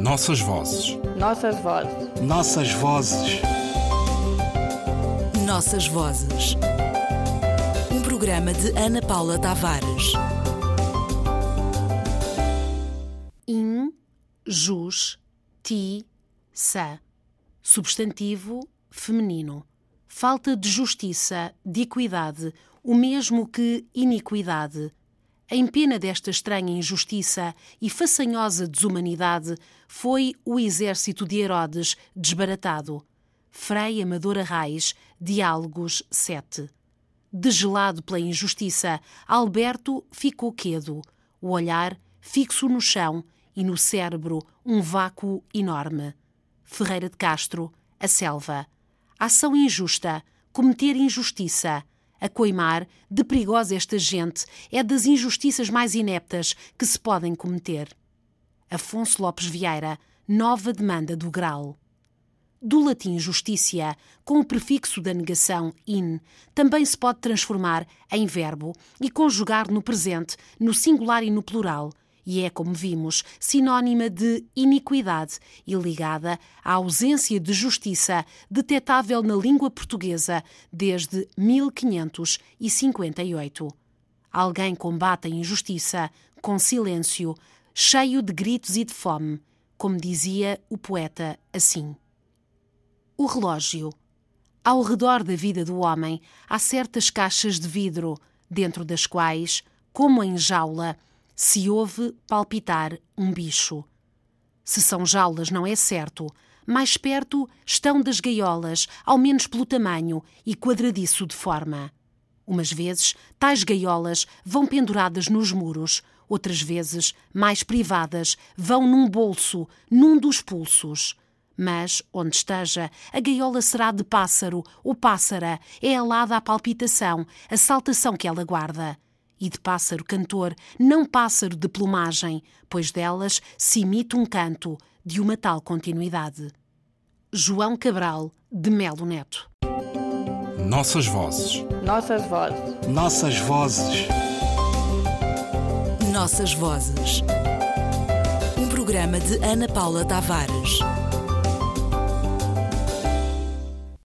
Nossas vozes. Nossas vozes. Nossas vozes. Nossas vozes. Um programa de Ana Paula Tavares. In, jus, ti, sa. Substantivo feminino. Falta de justiça, de equidade, o mesmo que iniquidade. Em pena desta estranha injustiça e façanhosa desumanidade foi o exército de Herodes desbaratado. Frei Amador Arraes, Diálogos 7. Degelado pela injustiça, Alberto ficou quedo, o olhar fixo no chão e no cérebro um vácuo enorme. Ferreira de Castro, A Selva. Ação injusta, cometer injustiça. A coimar, de perigosa esta gente, é das injustiças mais ineptas que se podem cometer. Afonso Lopes Vieira, nova demanda do Grau. Do latim justicia, com o prefixo da negação in, também se pode transformar em verbo e conjugar no presente, no singular e no plural, e é, como vimos, sinónima de iniquidade e ligada à ausência de justiça detetável na língua portuguesa desde 1558. Alguém combate a injustiça com silêncio, cheio de gritos e de fome, como dizia o poeta assim. O relógio. Ao redor da vida do homem há certas caixas de vidro, dentro das quais, como em jaula, se ouve palpitar um bicho. Se são jaulas, não é certo. Mais perto estão das gaiolas, ao menos pelo tamanho e quadradiço de forma. Umas vezes, tais gaiolas vão penduradas nos muros, outras vezes, mais privadas, vão num bolso, num dos pulsos. Mas, onde esteja, a gaiola será de pássaro ou pássara, é alada a palpitação, a saltação que ela guarda. E de pássaro cantor, não pássaro de plumagem, pois delas se imita um canto de uma tal continuidade. João Cabral, de Melo Neto. Nossas vozes. Nossas vozes. Nossas vozes. Nossas vozes. Um programa de Ana Paula Tavares.